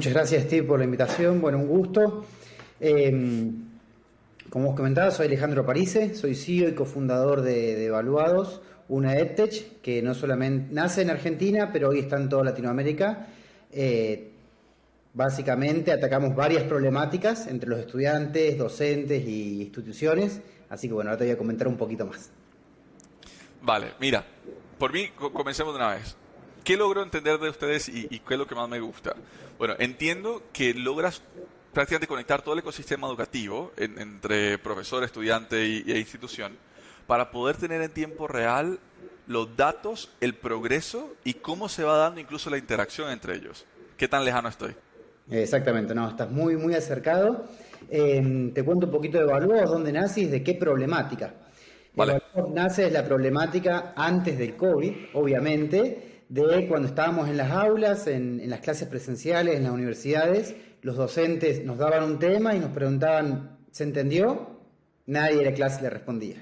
Muchas gracias, Steve, por la invitación. Bueno, un gusto. Em, como os comentaba, soy Alejandro Parise, soy CEO y cofundador de, Evaluados, una EdTech que no solamente nace en Argentina, pero hoy está en toda Latinoamérica. Eh, básicamente atacamos varias problemáticas entre los estudiantes, docentes y instituciones. Así que bueno, ahora te voy a comentar un poquito más. Vale, mira, por mí comencemos de una vez. ¿Qué logro entender de ustedes y, qué es lo que más me gusta? Bueno, entiendo que logras prácticamente conectar todo el ecosistema educativo entre profesor, estudiante y, e institución para poder tener en tiempo real los datos, el progreso y cómo se va dando incluso la interacción entre ellos. ¿Qué tan lejano estoy? Exactamente, no, estás muy, muy acercado. Em, te cuento un poquito de Evaluados, dónde nace y de qué problemática. Vale. nace de la problemática antes del COVID, obviamente, de cuando estábamos en las aulas, en, las clases presenciales, en las universidades, los docentes nos daban un tema y nos preguntaban, ¿se entendió? Nadie de la clase le respondía.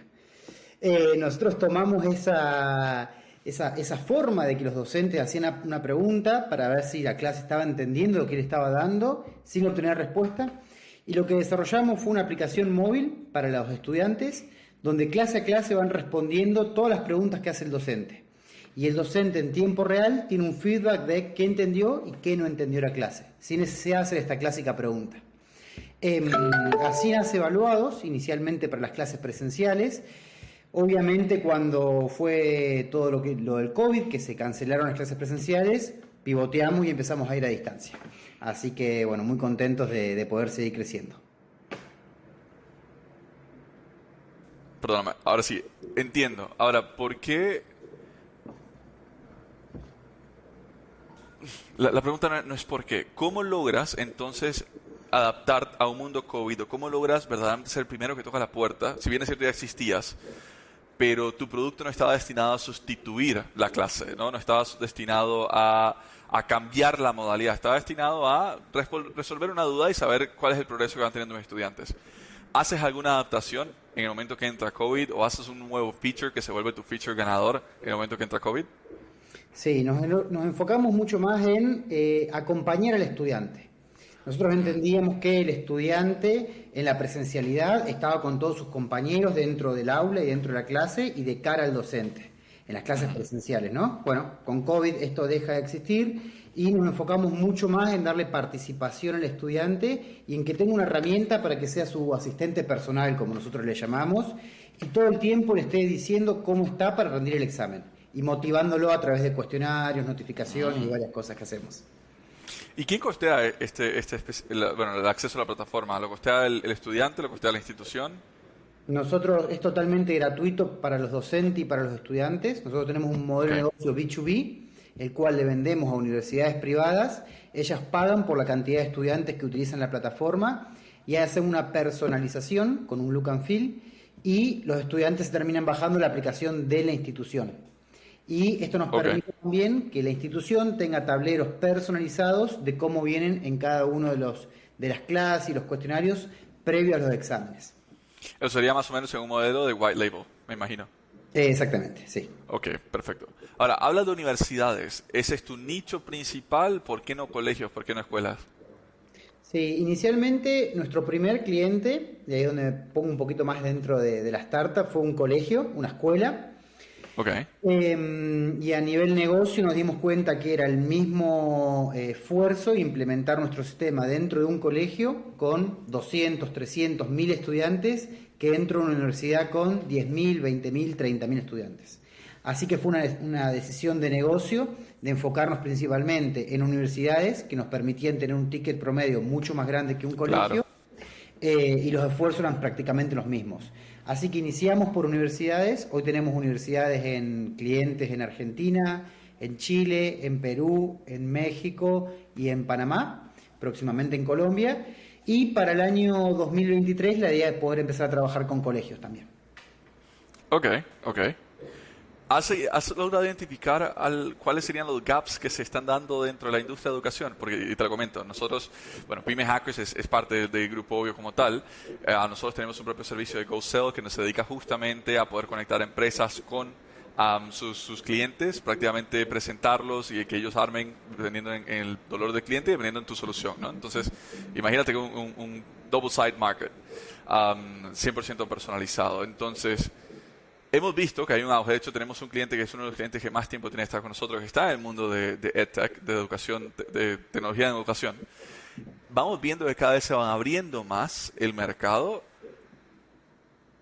Eh, nosotros tomamos esa, esa, forma de que los docentes hacían una pregunta para ver si la clase estaba entendiendo lo que él estaba dando, sin obtener respuesta, y lo que desarrollamos fue una aplicación móvil para los estudiantes, donde clase a clase van respondiendo todas las preguntas que hace el docente y el docente en tiempo real tiene un feedback de qué entendió y qué no entendió la clase, sin necesidad de hacer esta clásica pregunta. Em, así nace evaluados, inicialmente para las clases presenciales. Obviamente cuando fue todo lo, que, lo del COVID, que se cancelaron las clases presenciales, pivoteamos y empezamos a ir a distancia. Así que bueno, muy contentos de, de poder seguir creciendo. Perdóname, ahora sí, entiendo. Ahora, ¿por qué La, pregunta no es por qué. ¿Cómo logras entonces adaptar a un mundo COVID? ¿Cómo logras verdaderamente ser el primero que toca la puerta? Si bien es cierto ya existías, pero tu producto no estaba destinado a sustituir la clase, ¿no? No estaba destinado a, cambiar la modalidad, estaba destinado a resolver una duda y saber cuál es el progreso que van teniendo mis estudiantes. ¿Haces alguna adaptación en el momento que entra COVID o haces un nuevo feature que se vuelve tu feature ganador en el momento que entra COVID? Sí, nos, enfocamos mucho más en eh, acompañar al estudiante. Nosotros entendíamos que el estudiante en la presencialidad estaba con todos sus compañeros dentro del aula y dentro de la clase y de cara al docente, en las clases presenciales, ¿no? Bueno, con COVID esto deja de existir y nos enfocamos mucho más en darle participación al estudiante y en que tenga una herramienta para que sea su asistente personal, como nosotros le llamamos, y todo el tiempo le esté diciendo cómo está para rendir el examen y motivándolo a través de cuestionarios, notificaciones y ah. varias cosas que hacemos. ¿Y quién costea este, este bueno, el acceso a la plataforma? ¿Lo costea el, estudiante? ¿Lo costea la institución? Nosotros es totalmente gratuito para los docentes y para los estudiantes. Nosotros tenemos un modelo de negocio B2B, el cual le vendemos a universidades privadas. Ellas pagan por la cantidad de estudiantes que utilizan la plataforma y hacen una personalización con un look and feel y los estudiantes terminan bajando la aplicación de la institución. Y esto nos permite también que la institución tenga tableros personalizados de cómo vienen en cada uno de, los, de las clases y los cuestionarios previo a los exámenes. Eso sería más o menos en un modelo de white label, me imagino. Exactamente, sí. Ok, perfecto. Ahora, habla de universidades. ¿Ese es tu nicho principal? ¿Por qué no colegios? ¿Por qué no escuelas? Sí, inicialmente nuestro primer cliente, de ahí donde pongo un poquito más dentro de, de la startup, fue un colegio, una escuela Okay. Em, y a nivel negocio nos dimos cuenta que era el mismo eh, esfuerzo implementar nuestro sistema dentro de un colegio con 200, 300, 1000 estudiantes que dentro de una universidad con 10.000, 20.000, 30.000 estudiantes. Así que fue una, una, decisión de negocio de enfocarnos principalmente en universidades que nos permitían tener un ticket promedio mucho más grande que un colegio eh, y los esfuerzos eran prácticamente los mismos. Así que iniciamos por universidades, hoy tenemos universidades en clientes en Argentina, en Chile, en Perú, en México y en Panamá, próximamente en Colombia, y para el año 2023 la idea es poder empezar a trabajar con colegios también. Ok, ok. ¿Has, logrado identificar cuáles serían los gaps que se están dando dentro de la industria de educación? Porque, y te lo comento, nosotros, bueno, Pyme Hackers es, parte del grupo Obvio como tal. Eh, nosotros tenemos un propio servicio de GoSell que nos dedica justamente a poder conectar empresas con sus, clientes, prácticamente presentarlos y que ellos armen dependiendo en, el dolor del cliente y dependiendo en tu solución. ¿no? Entonces, imagínate un, un, double side market, 100% personalizado. Entonces, hemos visto que hay un auge. De hecho, tenemos un cliente que es uno de los clientes que más tiempo tiene que estar con nosotros, que está en el mundo de, de EdTech, de educación, de, tecnología en educación. Vamos viendo que cada vez se van abriendo más el mercado.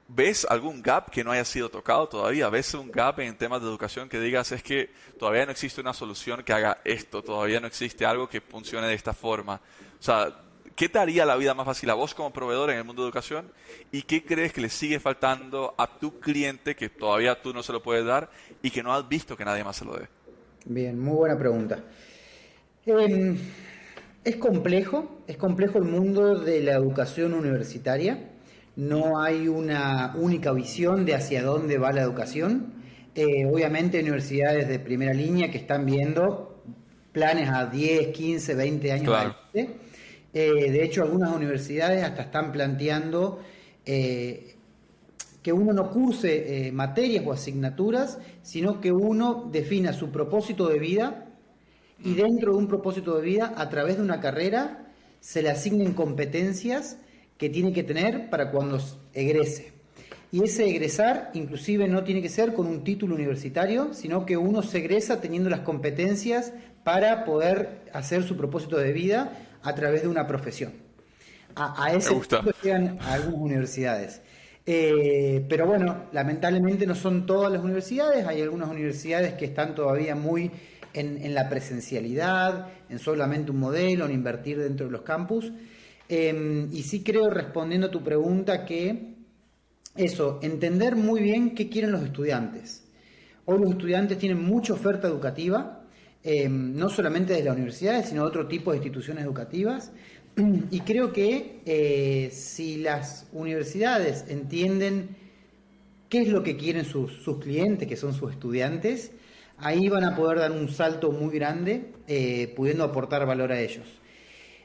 ¿Ves algún gap que no haya sido tocado todavía? ¿Ves un gap en temas de educación que digas es que todavía no existe una solución que haga esto, todavía no existe algo que funcione de esta forma? O sea, ¿Qué te haría la vida más fácil a vos como proveedor en el mundo de educación? ¿Y qué crees que le sigue faltando a tu cliente que todavía tú no se lo puedes dar y que no has visto que nadie más se lo dé? Bien, muy buena pregunta. Em, es complejo, es complejo el mundo de la educación universitaria. No hay una única visión de hacia dónde va la educación. Eh, obviamente hay universidades de primera línea que están viendo planes a 10, 15, 20 años adelante eh, de hecho, algunas universidades hasta están planteando eh, que uno no curse eh, materias o asignaturas, sino que uno defina su propósito de vida y dentro de un propósito de vida, a través de una carrera, se le asignen competencias que tiene que tener para cuando egrese. Y ese egresar inclusive no tiene que ser con un título universitario, sino que uno se egresa teniendo las competencias para poder hacer su propósito de vida a través de una profesión. A, ese punto llegan algunas universidades. Eh, pero bueno, lamentablemente no son todas las universidades, hay algunas universidades que están todavía muy en, la presencialidad, en solamente un modelo, en invertir dentro de los campus. Em, y sí creo, respondiendo a tu pregunta, que eso, entender muy bien qué quieren los estudiantes. Hoy los estudiantes tienen mucha oferta educativa, Em, no solamente de las universidades, sino de otro tipo de instituciones educativas. Y creo que eh, si las universidades entienden qué es lo que quieren sus, clientes, que son sus estudiantes, ahí van a poder dar un salto muy grande, eh, pudiendo aportar valor a ellos.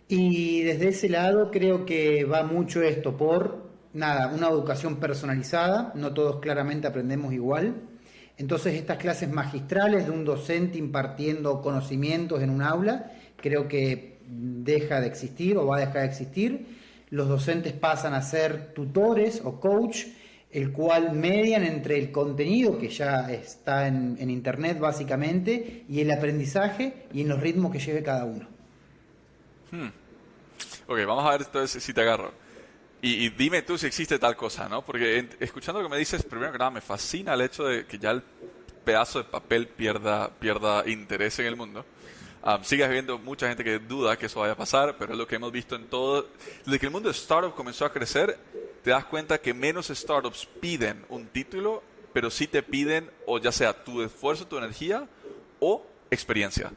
Y desde ese lado creo que va mucho esto por, nada, una educación personalizada, no todos claramente aprendemos igual, entonces estas clases magistrales de un docente impartiendo conocimientos en un aula, creo que deja de existir o va a dejar de existir. Los docentes pasan a ser tutores o coach, el cual median entre el contenido que ya está en, Internet básicamente y el aprendizaje y en los ritmos que lleve cada uno. Hmm. Ok, vamos a ver entonces si te agarro. Y, dime tú si existe tal cosa, ¿no? Porque escuchando lo que me dices, primero que nada, me fascina el hecho de que ya el pedazo de papel pierda, pierda interés en el mundo. Um, sigue habiendo mucha gente que duda que eso vaya a pasar, pero es lo que hemos visto en todo. Desde que el mundo de startup comenzó a crecer, te das cuenta que menos startups piden un título, pero sí te piden, o ya sea tu esfuerzo, tu energía o experiencia.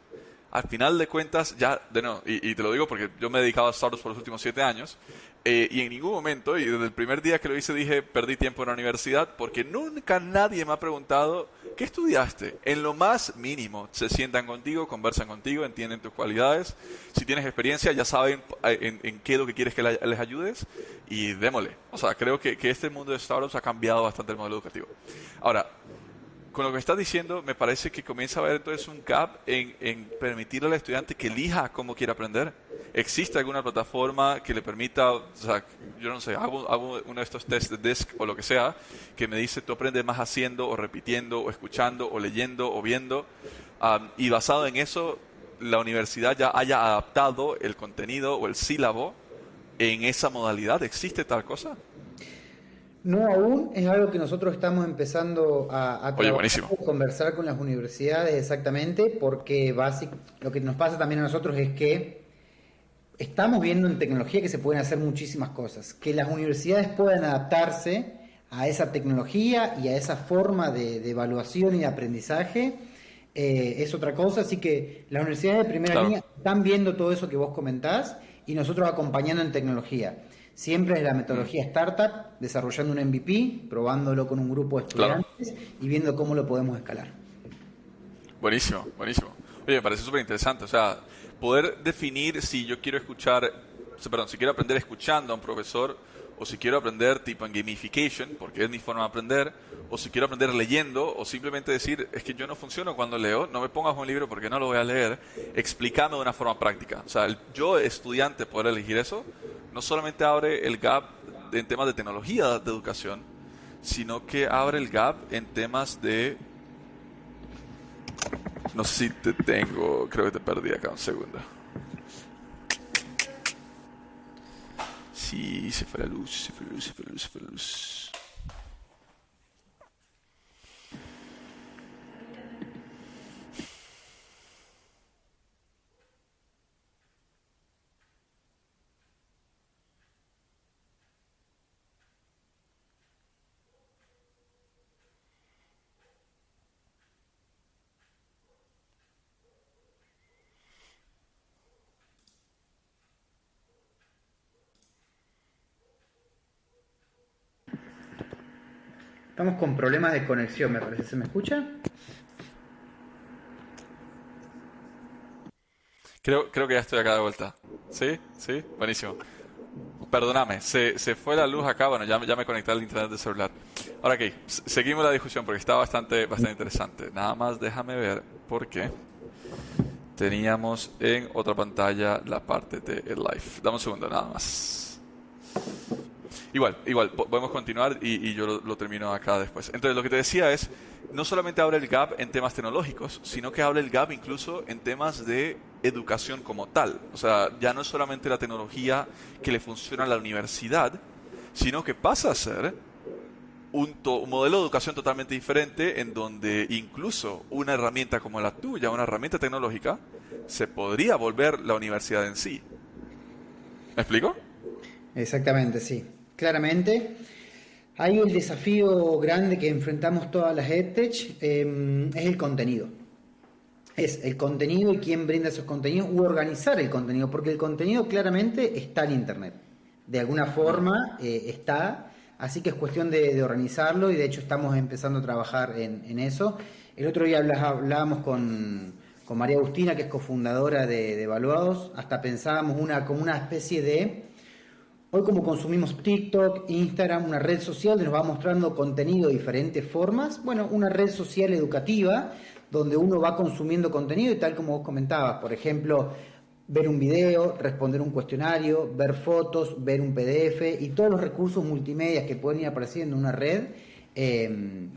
Al final de cuentas, ya, de no, y, te lo digo porque yo me he dedicado a startups por los últimos siete años, eh, y en ningún momento, y desde el primer día que lo hice dije, perdí tiempo en la universidad, porque nunca nadie me ha preguntado, ¿qué estudiaste? En lo más mínimo, se sientan contigo, conversan contigo, entienden tus cualidades. Si tienes experiencia, ya saben eh, en, qué es lo que quieres que les ayudes, y démosle. O sea, creo que, que este mundo de startups ha cambiado bastante el modelo educativo. Ahora, con lo que estás diciendo, me parece que comienza a haber entonces un gap en, en permitir al estudiante que elija cómo quiere aprender. ¿Existe alguna plataforma que le permita, o sea, yo no sé, hago, hago uno de estos test de DISC o lo que sea, que me dice tú aprendes más haciendo o repitiendo o escuchando o leyendo o viendo, y basado en eso, la universidad ya haya adaptado el contenido o el sílabo en esa modalidad? ¿Existe tal cosa? No aún, es algo que nosotros estamos empezando a, a conversar con las universidades exactamente, porque lo que nos pasa también a nosotros es que estamos viendo en tecnología que se pueden hacer muchísimas cosas, que las universidades puedan adaptarse a esa tecnología y a esa forma de, evaluación y de aprendizaje eh, es otra cosa, así que las universidades de primera línea están viendo todo eso que vos comentás y nosotros acompañando en tecnología. Siempre es la metodología startup, desarrollando un MVP, probándolo con un grupo de estudiantes y viendo cómo lo podemos escalar. Buenísimo, buenísimo. Oye, me parece súper interesante. O sea, poder definir si yo quiero escuchar, perdón, si quiero aprender escuchando a un profesor, o si quiero aprender tipo en gamification, porque es mi forma de aprender, o si quiero aprender leyendo, o simplemente decir, es que yo no funciono cuando leo, no me pongas un libro porque no lo voy a leer, explícame de una forma práctica. O sea, yo estudiante poder elegir eso, no solamente abre el gap en temas de tecnología de educación, sino que abre el gap en temas de... No sé si te tengo, creo que te perdí acá un segundo. Sí, se fue la luz, se fue la luz, se fue la luz, se fue la luz. Estamos con problemas de conexión, me parece. ¿Se me escucha? Creo, creo que ya estoy acá de vuelta. ¿Sí? ¿Sí? Buenísimo. Perdóname, se, se fue la luz acá, bueno, ya, ya me conecté al internet del celular. Ahora, ok, seguimos la discusión porque está bastante, bastante interesante. Nada más déjame ver por qué teníamos en otra pantalla la parte de el live. Dame un segundo, nada más. Igual, igual, podemos continuar y, yo lo, termino acá después. Entonces, lo que te decía es, no solamente abre el gap en temas tecnológicos, sino que abre el gap incluso en temas de educación como tal. O sea, ya no es solamente la tecnología que le funciona a la universidad, sino que pasa a ser un, un, modelo de educación totalmente diferente en donde incluso una herramienta como la tuya, una herramienta tecnológica, se podría volver la universidad en sí. ¿Me explico? Exactamente, sí claramente. Hay el desafío grande que enfrentamos todas las EdTech, em, es el contenido. Es el contenido y quién brinda esos contenidos u organizar el contenido, porque el contenido claramente está en Internet. De alguna forma eh, está, así que es cuestión de, organizarlo y de hecho estamos empezando a trabajar en, eso. El otro día hablábamos con, María Agustina, que es cofundadora de, de Evaluados, hasta pensábamos una, como una especie de Hoy como consumimos TikTok, Instagram, una red social que nos va mostrando contenido de diferentes formas, bueno, una red social educativa donde uno va consumiendo contenido y tal como vos comentabas, por ejemplo, ver un video, responder un cuestionario, ver fotos, ver un PDF y todos los recursos multimedia que pueden ir apareciendo en una red, eh,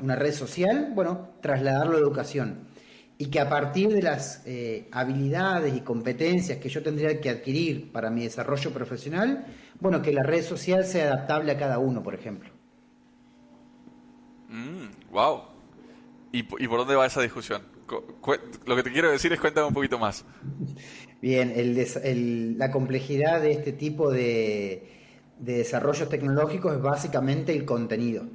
una red social, bueno, trasladarlo a educación. Y que a partir de las eh, habilidades y competencias que yo tendría que adquirir para mi desarrollo profesional, bueno, que la red social sea adaptable a cada uno, por ejemplo. wow. Mm, ¿Y, por dónde va esa discusión? Lo que te quiero decir es cuéntame un poquito más. Bien, la complejidad de este tipo de, desarrollos tecnológicos es básicamente el contenido,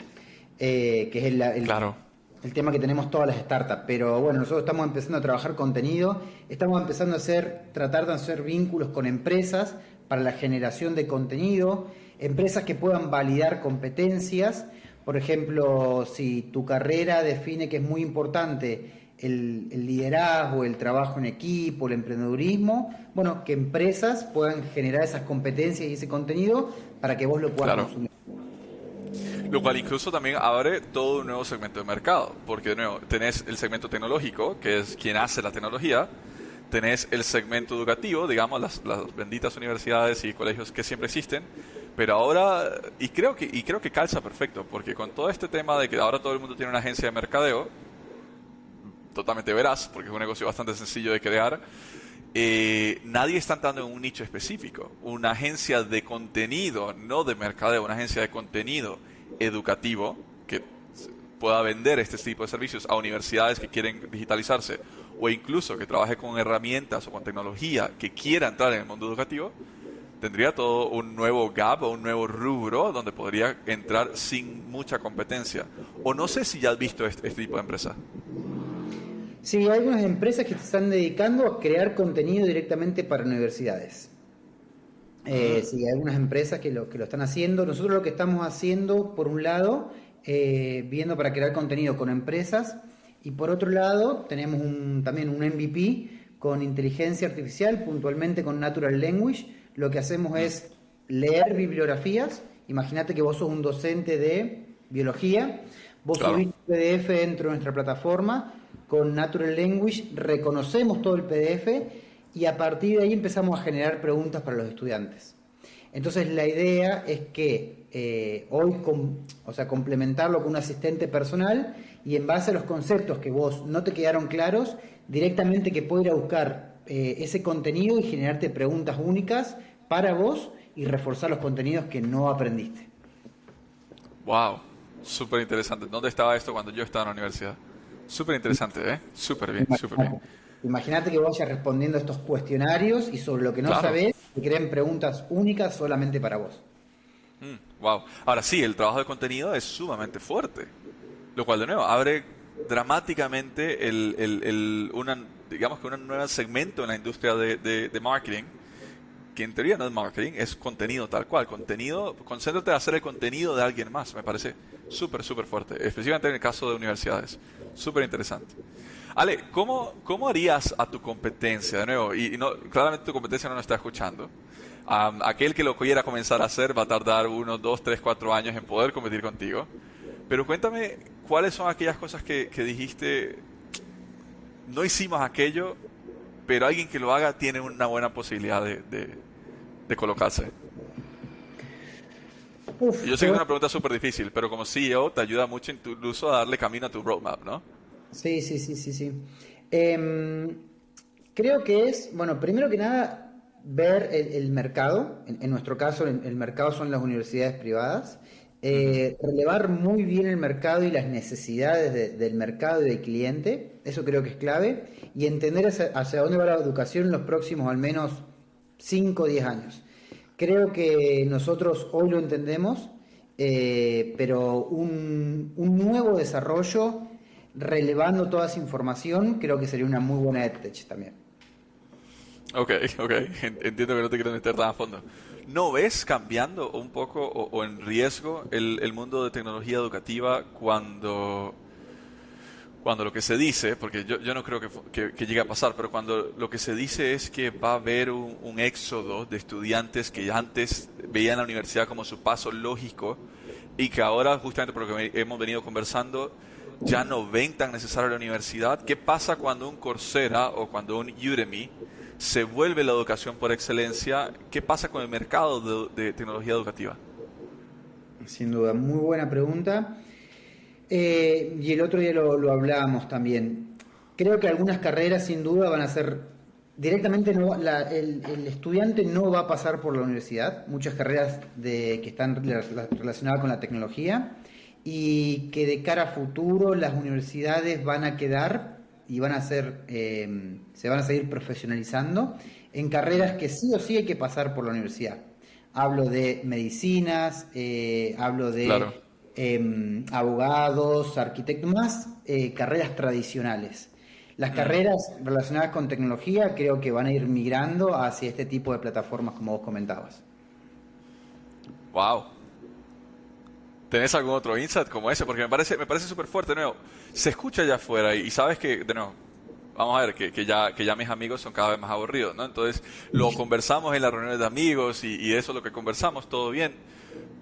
eh, que es el, claro el tema que tenemos todas las startups, pero bueno, nosotros estamos empezando a trabajar contenido, estamos empezando a hacer, tratar de hacer vínculos con empresas para la generación de contenido, empresas que puedan validar competencias, por ejemplo, si tu carrera define que es muy importante el, liderazgo, el trabajo en equipo, el emprendedurismo, bueno, que empresas puedan generar esas competencias y ese contenido para que vos lo puedas consumir. Lo cual incluso también abre todo un nuevo segmento de mercado, porque de nuevo tenés el segmento tecnológico, que es quien hace la tecnología, tenés el segmento educativo, digamos, las, las benditas universidades y colegios que siempre existen, pero ahora, y creo, que, y creo que calza perfecto, porque con todo este tema de que ahora todo el mundo tiene una agencia de mercadeo, totalmente veraz, porque es un negocio bastante sencillo de crear, eh, nadie está entrando en un nicho específico. Una agencia de contenido, no de mercadeo, una agencia de contenido educativo que pueda vender este tipo de servicios a universidades que quieren digitalizarse o incluso que trabaje con herramientas o con tecnología que quiera entrar en el mundo educativo, tendría todo un nuevo gap o un nuevo rubro donde podría entrar sin mucha competencia. O no sé si ya has visto este, este tipo de empresa. Sí, hay algunas empresas que se están dedicando a crear contenido directamente para universidades. Eh, sí, hay algunas empresas que lo, que lo están haciendo. Nosotros lo que estamos haciendo, por un lado, eh, viendo para crear contenido con empresas y por otro lado tenemos un, también un MVP con inteligencia artificial, puntualmente con Natural Language. Lo que hacemos es leer bibliografías. Imagínate que vos sos un docente de biología, vos subís un PDF dentro de nuestra plataforma con Natural Language reconocemos todo el PDF y a partir de ahí empezamos a generar preguntas para los estudiantes. Entonces la idea es que eh, hoy, o sea, complementarlo con un asistente personal y en base a los conceptos que vos no te quedaron claros, directamente que pueda ir a buscar eh, ese contenido y generarte preguntas únicas para vos y reforzar los contenidos que no aprendiste. Wow, súper interesante. ¿Dónde estaba esto cuando yo estaba en la universidad? Súper interesante, ¿eh? Súper bien, súper bien. Imagínate que vayas respondiendo a estos cuestionarios y sobre lo que no sabes, te creen preguntas únicas solamente para vos. Wow. Mm, Ahora sí, el trabajo de contenido es sumamente fuerte. Lo cual, de nuevo, abre dramáticamente el, digamos que un nuevo segmento en la industria de, de, marketing que en teoría no es marketing, es contenido tal cual. Contenido, concéntrate en hacer el contenido de alguien más, me parece súper, súper fuerte, especialmente en el caso de universidades. Súper interesante. Ale, ¿cómo, ¿cómo harías a tu competencia? De nuevo, y, no, claramente tu competencia no nos está escuchando. Aquel que lo quiera comenzar a hacer va a tardar uno, dos, tres, cuatro años en poder competir contigo. Pero cuéntame, ¿cuáles son aquellas cosas que, dijiste, no hicimos aquello, pero alguien que lo haga tiene una buena posibilidad de, de colocarse? yo sé que es una pregunta súper difícil, pero como CEO te ayuda mucho incluso a darle camino a tu roadmap, ¿no? Sí, sí, sí, sí, sí. Em, creo que es, bueno, primero que nada, ver el, mercado. En, nuestro caso, el, mercado son las universidades privadas. Eh, relevar muy bien el mercado y las necesidades del mercado y del cliente. Eso creo que es clave. Y entender hacia, dónde va la educación en los próximos al menos 5 o 10 años. Creo que nosotros hoy lo entendemos, eh, pero un, nuevo desarrollo relevando toda esa información creo que sería una muy buena EdTech también. Ok, ok, entiendo que no te quiero meter tan a fondo. ¿No ves cambiando un poco o, en riesgo el, el, mundo de tecnología educativa cuando cuando lo que se dice, porque yo, yo no creo que, que, llegue a pasar, pero cuando lo que se dice es que va a haber un, éxodo de estudiantes que antes veían la universidad como su paso lógico y que ahora, justamente por lo que hemos venido conversando, ya no ven tan necesaria la universidad. ¿Qué pasa cuando un Coursera o cuando un Udemy se vuelve la educación por excelencia? ¿Qué pasa con el mercado de, tecnología educativa? Sin duda, muy buena pregunta. Eh, y el otro día lo, hablábamos también. Creo que algunas carreras sin duda van a ser directamente no, el, estudiante no va a pasar por la universidad, muchas carreras de, que están relacionadas con la tecnología y que de cara a futuro las universidades van a quedar y van a ser, eh, se van a seguir profesionalizando en carreras que sí o sí hay que pasar por la universidad. Hablo de medicinas, eh, hablo de Em, abogados, arquitectos, más eh, carreras tradicionales. Las mm. carreras relacionadas con tecnología creo que van a ir migrando hacia este tipo de plataformas como vos comentabas. Wow. ¿Tenés algún otro insight como ese? Porque me parece me parece súper fuerte. De nuevo, se escucha allá afuera y, sabes que, de nuevo, vamos a ver, que, ya, que ya mis amigos son cada vez más aburridos, ¿no? Entonces, lo conversamos en las reuniones de amigos y, y eso es lo que conversamos, todo bien.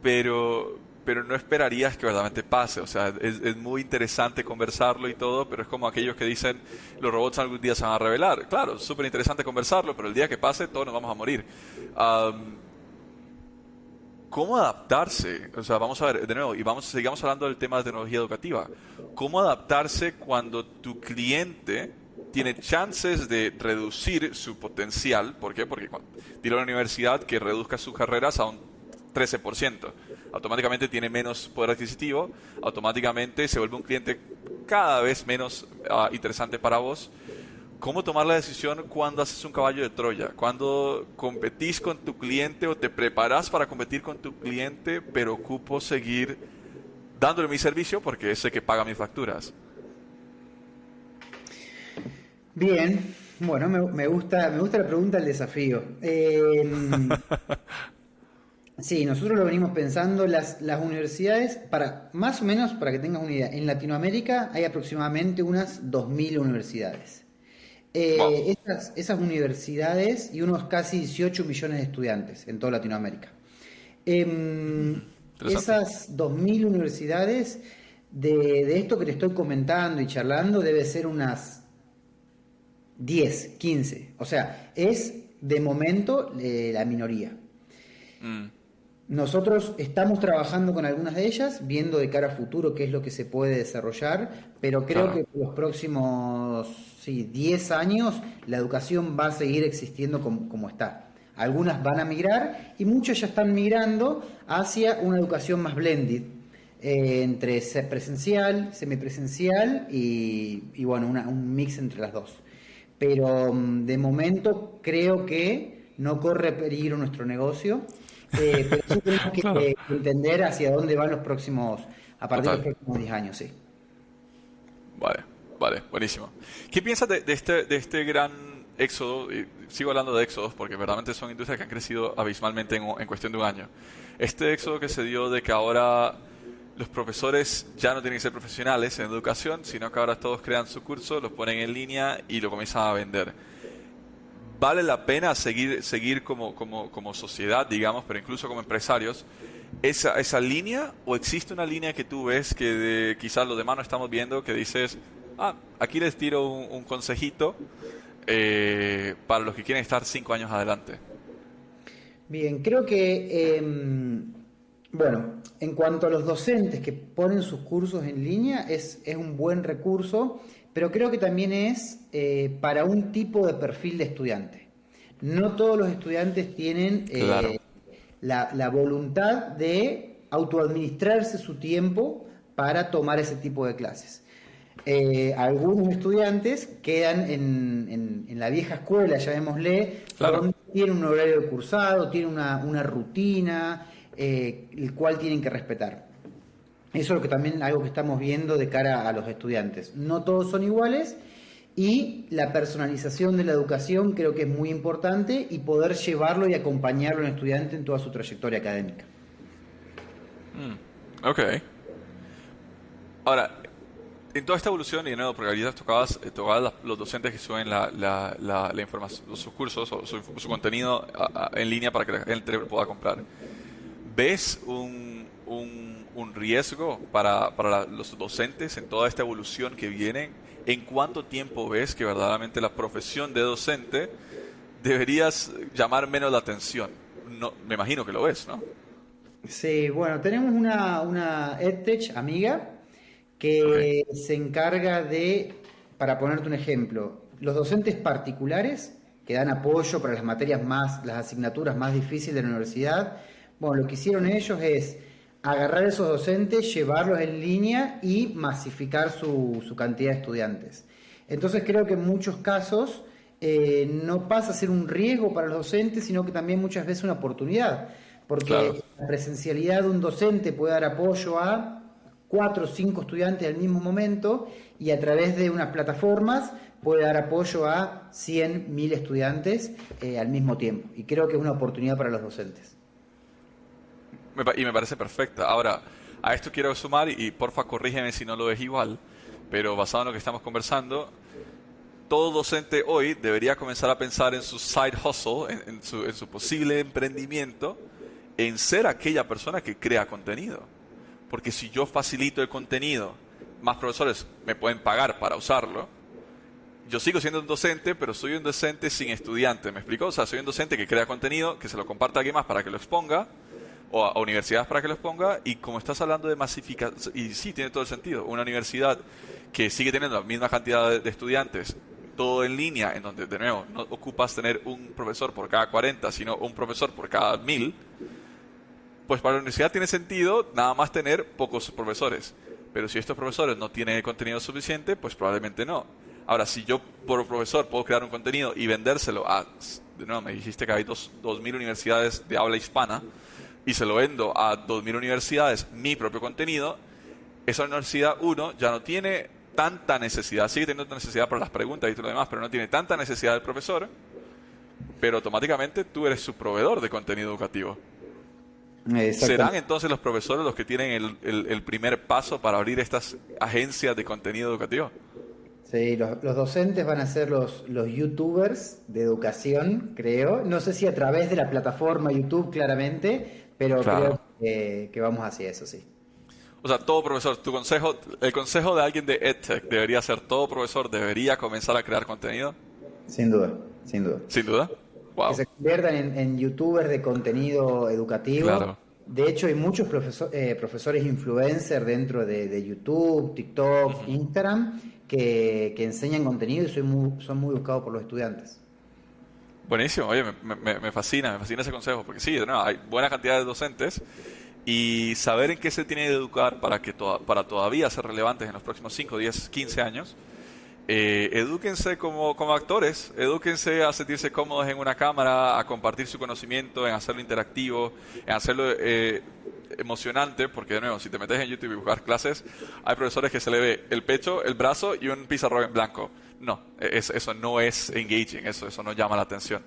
Pero, pero no esperarías que verdaderamente pase. O sea, es, muy interesante conversarlo y todo, pero es como aquellos que dicen los robots algún día se van a revelar. Claro, súper interesante conversarlo, pero el día que pase todos nos vamos a morir. ¿Cómo adaptarse? O sea, vamos a ver, de nuevo, y vamos, sigamos hablando del tema de tecnología educativa. ¿Cómo adaptarse cuando tu cliente tiene chances de reducir su potencial? ¿Por qué? Porque dile a la universidad que reduzca sus carreras a un 13%. Automáticamente tiene menos poder adquisitivo, automáticamente se vuelve un cliente cada vez menos ah, interesante para vos ¿Cómo tomar la decisión cuando haces un caballo de Troya? Cuando competís con tu cliente o te preparas para competir con tu cliente, pero ocupo seguir dándole mi servicio porque es el que paga mis facturas. Bien, bueno, me, gusta, me gusta la pregunta, el desafío. Em, sí, nosotros lo venimos pensando, las, las universidades, para más o menos, para que tengas una idea, en Latinoamérica hay aproximadamente unas 2.000 universidades. Eh, esas, universidades y unos casi 18 millones de estudiantes en toda Latinoamérica. Em, esas 2.000 universidades, de, esto que te estoy comentando y charlando, debe ser unas 10, 15. O sea, es de momento eh, la minoría. Mm. Nosotros estamos trabajando con algunas de ellas, viendo de cara a futuro qué es lo que se puede desarrollar, pero creo que por los próximos sí, 10 años la educación va a seguir existiendo como, está. Algunas van a migrar y muchas ya están migrando hacia una educación más blended, eh, entre presencial, semipresencial y, y bueno, un mix entre las dos. Pero mm, de momento creo que no corre peligro nuestro negocio eh, pero sí tenemos que, entender hacia dónde van los próximos, a partir de los próximos 10 años, sí. Vale, vale, buenísimo. ¿Qué piensas de, este, de este gran éxodo? sigo hablando de éxodos porque verdaderamente son industrias que han crecido abismalmente en, en cuestión de un año. Este éxodo que se dio de que ahora los profesores ya no tienen que ser profesionales en educación, sino que ahora todos crean su curso, los ponen en línea y lo comienzan a vender vale la pena seguir, seguir como, como, como sociedad, digamos, pero incluso como empresarios, esa, esa línea o existe una línea que tú ves que quizás los demás no estamos viendo que dices, ah, aquí les tiro un, consejito eh, para los que quieren estar cinco años adelante? Bien, creo que, em, bueno, en cuanto a los docentes que ponen sus cursos en línea, es, es un buen recurso pero creo que también es eh, para un tipo de perfil de estudiante. No todos los estudiantes tienen eh, la, voluntad de autoadministrarse su tiempo para tomar ese tipo de clases. Eh, algunos estudiantes quedan en, la vieja escuela, llamémosle, donde tienen un horario de cursado, tienen una, una rutina, el cual tienen que respetar. Eso es lo que también algo que estamos viendo de cara a los estudiantes. No todos son iguales y la personalización de la educación creo que es muy importante y poder llevarlo y acompañarlo al estudiante en toda su trayectoria académica. Mm, ok. Ahora, en toda esta evolución, y de nuevo, porque ahorita tocabas, eh, tocabas los docentes que suben la, la, la, información, sus cursos o su, contenido en línea para que la gente pueda comprar. ¿Ves un, un un riesgo para, para los docentes en toda esta evolución que viene? ¿En cuánto tiempo ves que verdaderamente la profesión de docente deberías llamar menos la atención? No, me imagino que lo ves, ¿no? Sí, bueno, tenemos una, una EdTech amiga que se encarga de, para ponerte un ejemplo, los docentes particulares que dan apoyo para las materias más, las asignaturas más difíciles de la universidad, bueno, lo que hicieron ellos es agarrar esos docentes, llevarlos en línea y masificar su, su cantidad de estudiantes. Entonces creo que en muchos casos eh, no pasa a ser un riesgo para los docentes, sino que también muchas veces una oportunidad, porque la presencialidad de un docente puede dar apoyo a cuatro o cinco estudiantes al mismo momento y a través de unas plataformas puede dar apoyo a 100, 1000 estudiantes eh, al mismo tiempo. Y creo que es una oportunidad para los docentes y me parece perfecta. Ahora, a esto quiero sumar, y, porfa corrígeme si no lo ves igual, pero basado en lo que estamos conversando, todo docente hoy debería comenzar a pensar en su side hustle, en, su, en, su, posible emprendimiento, en ser aquella persona que crea contenido. porque si yo facilito el contenido, más profesores me pueden pagar para usarlo. Yo sigo siendo un docente, pero soy un docente sin estudiante, ¿me explico? O sea, soy un docente que crea contenido, que se lo comparta a alguien más para que lo exponga, o a, universidades para que lo exponga, y como estás hablando de masificación, y sí, tiene todo el sentido, una universidad que sigue teniendo la misma cantidad de, de estudiantes, todo en línea, en donde de nuevo no ocupas tener un profesor por cada 40, sino un profesor por cada 1000, pues para la universidad tiene sentido nada más tener pocos profesores. Pero si estos profesores no tienen contenido suficiente, pues probablemente no. Ahora, si yo por profesor puedo crear un contenido y vendérselo a, de nuevo, me dijiste que hay dos, 2.000 universidades de habla hispana, y se lo vendo a 2.000 universidades mi propio contenido, esa universidad, uno, ya no tiene tanta necesidad, sigue teniendo necesidad para las preguntas y todo lo demás, pero no tiene tanta necesidad del profesor, pero automáticamente tú eres su proveedor de contenido educativo. ¿Serán entonces los profesores los que tienen el, primer paso para abrir estas agencias de contenido educativo? Sí, los, docentes van a ser los, los youtubers de educación, creo. No sé si a través de la plataforma YouTube, claramente, pero creo que, que vamos hacia eso, sí. O sea, todo profesor, tu consejo, el consejo de alguien de EdTech debería ser todo profesor debería comenzar a crear contenido. Sin duda, sin duda. Sin duda. Que se conviertan en, youtubers de contenido educativo. De hecho, hay muchos eh, profesores influencers dentro de, YouTube, TikTok, Instagram, que, enseñan contenido y son muy, son muy buscados por los estudiantes. Buenísimo, oye, me, fascina, me fascina ese consejo, porque sí, hay buena cantidad de docentes y saber en qué se tiene que educar para, que para todavía ser relevantes en los próximos 5, 10, 15 años eh, edúquense como, como actores, edúquense a sentirse cómodos en una cámara, a compartir su conocimiento, en hacerlo interactivo, en hacerlo eh, emocionante, porque de nuevo, si te metes en YouTube y buscas clases, hay profesores que se le ve el pecho, el brazo y un pizarrón en blanco. No, eso no es engaging, eso, eso no llama la atención.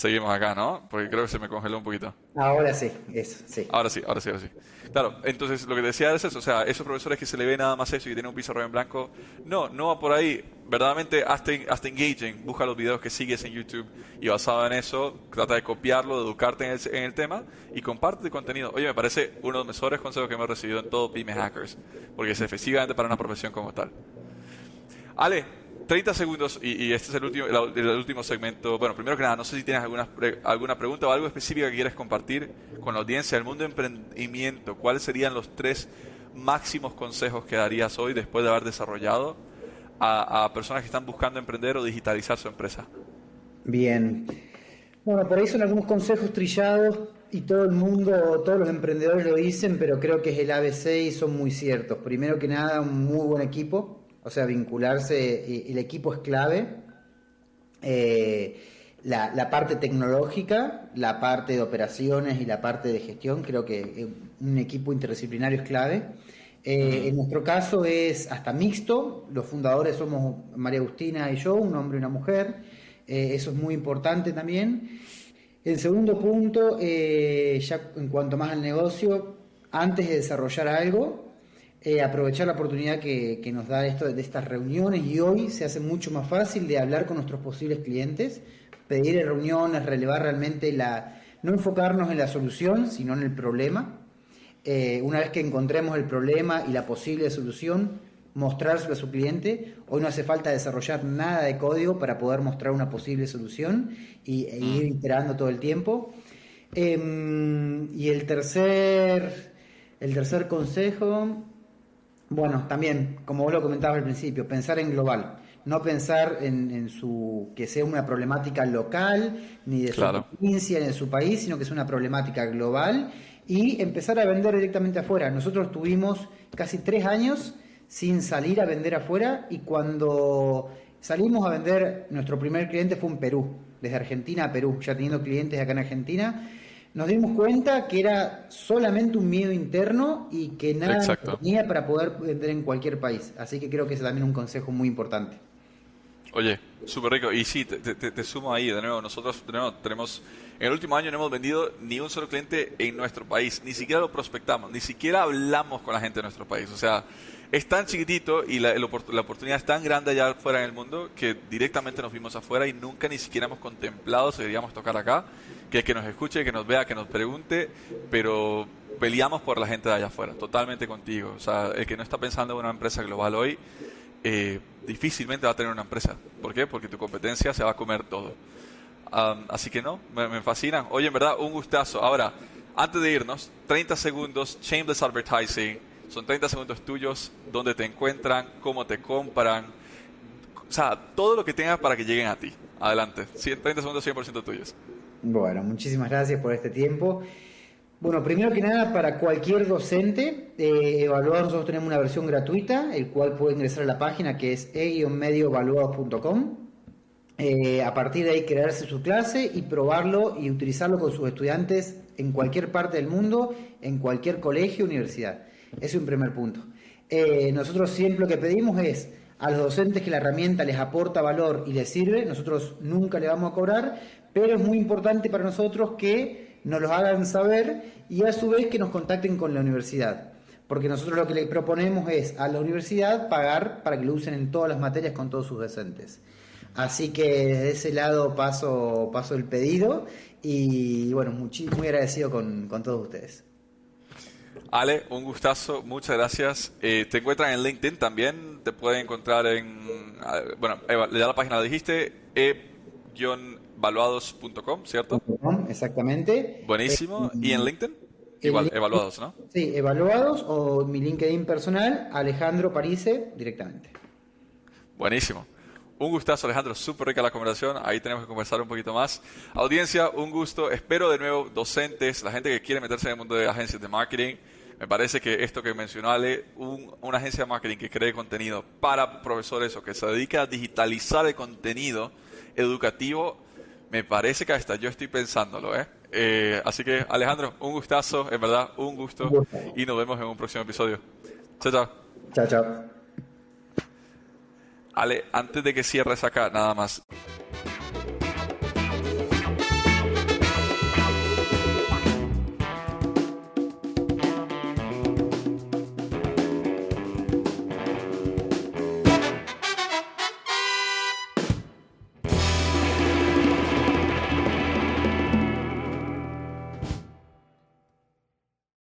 Seguimos acá, ¿no? Porque creo que se me congeló un poquito. Ahora sí, eso, sí. Ahora sí, ahora sí, ahora sí. Claro, entonces lo que decía es eso, o sea, esos profesores que se le ve nada más eso y tienen un pizarrón en blanco, no, no va por ahí. Verdaderamente, hasta, hasta engaging, busca los videos que sigues en YouTube y basado en eso, trata de copiarlo, de educarte en el, en el tema y comparte el contenido. Oye, me parece uno de los mejores consejos que hemos recibido en todo Pyme Hackers, porque es efectivamente para una profesión como tal. Ale, 30 segundos y, este es el último, el, último segmento. Bueno, primero que nada, no sé si tienes alguna, alguna pregunta o algo específico que quieras compartir con la audiencia del mundo de emprendimiento. ¿Cuáles serían los tres máximos consejos que darías hoy después de haber desarrollado a, personas que están buscando emprender o digitalizar su empresa? Bien. Bueno, por ahí son algunos consejos trillados y todo el mundo, todos los emprendedores lo dicen, pero creo que es el ABC y son muy ciertos. Primero que nada, un muy buen equipo o sea, vincularse, el equipo es clave. Eh, la, parte tecnológica, la parte de operaciones y la parte de gestión, creo que eh, un equipo interdisciplinario es clave. Eh, en nuestro caso es hasta mixto, los fundadores somos María Agustina y yo, un hombre y una mujer, eso es muy importante también. El segundo punto, ya en cuanto más al negocio, antes de desarrollar algo, eh, aprovechar la oportunidad que, nos da esto de estas reuniones y hoy se hace mucho más fácil de hablar con nuestros posibles clientes, pedir reuniones, relevar realmente la, no enfocarnos en la solución, sino en el problema. Eh, una vez que encontremos el problema y la posible solución, mostrárselo a su cliente. Hoy no hace falta desarrollar nada de código para poder mostrar una posible solución y, e ir mm. iterando todo el tiempo. Em, y el tercer, el tercer consejo bueno, también, como vos lo comentabas al principio, pensar en global, no pensar en, su que sea una problemática local, ni de su provincia, ni de su país, sino que es una problemática global y empezar a vender directamente afuera. Nosotros tuvimos casi tres años sin salir a vender afuera y cuando salimos a vender, nuestro primer cliente fue en Perú, desde Argentina a Perú, ya teniendo clientes acá en Argentina nos dimos cuenta que era solamente un miedo interno y que nada tenía para poder vender en cualquier país. Así que creo que es también un consejo muy importante. Oye, súper rico. Y sí, te, sumo ahí, de nuevo, nosotros de nuevo, tenemos, en el último año no hemos vendido ni un solo cliente en nuestro país, ni siquiera lo prospectamos, ni siquiera hablamos con la gente de nuestro país. O sea, es tan chiquitito y la, la, oportunidad es tan grande allá afuera en el mundo que directamente nos vimos afuera y nunca ni siquiera hemos contemplado si deberíamos tocar acá que, que nos escuche, que nos vea, que nos pregunte, pero peleamos por la gente de allá afuera, totalmente contigo. O sea, el que no está pensando en una empresa global hoy, eh, difícilmente va a tener una empresa. ¿Por qué? Porque tu competencia se va a comer todo. así que no, me, me, fascina. Oye, en verdad, un gustazo. Ahora, antes de irnos, 30 segundos, Shameless Advertising. Son 30 segundos tuyos, donde te encuentran, cómo te compran. O sea, todo lo que tengas para que lleguen a ti. Adelante. 30 segundos 100% tuyos. Bueno, muchísimas gracias por este tiempo. Bueno, primero que nada, para cualquier docente eh, evaluado, nosotros tenemos una versión gratuita, el cual puede ingresar a la página que es e-medioevaluados.com. Eh, a partir de ahí crearse su clase y probarlo y utilizarlo con sus estudiantes en cualquier parte del mundo, en cualquier colegio, universidad. Ese es un primer punto. Eh, nosotros siempre lo que pedimos es a los docentes que la herramienta les aporta valor y les sirve, nosotros nunca le vamos a cobrar, pero es muy importante para nosotros que nos los hagan saber y a su vez que nos contacten con la universidad. Porque nosotros lo que le proponemos es a la universidad pagar para que lo usen en todas las materias con todos sus docentes. Así que desde ese lado paso, paso el pedido y bueno, muy, muy agradecido con, todos ustedes. Ale, un gustazo, muchas gracias. Eh, te encuentran en LinkedIn también, te pueden encontrar en, bueno, ya la página la dijiste, e valuados.com, ¿cierto? Exactamente. Buenísimo. ¿Y en LinkedIn? Igual, evaluados, ¿no? Sí, evaluados o mi LinkedIn personal, Alejandro Parise, directamente. Buenísimo. Un gustazo, Alejandro. Súper rica la conversación. Ahí tenemos que conversar un poquito más. Audiencia, un gusto. Espero de nuevo docentes, la gente que quiere meterse en el mundo de agencias de marketing. Me parece que esto que mencionó Ale, una agencia de marketing que cree contenido para profesores o que se dedica a digitalizar el contenido educativo, me parece que hasta yo estoy pensándolo, ¿eh? ¿eh? así que, Alejandro, un gustazo, en verdad, un gusto. Y nos vemos en un próximo episodio. Chao, chao. Chao, chao. Ale, antes de que cierres acá, nada más.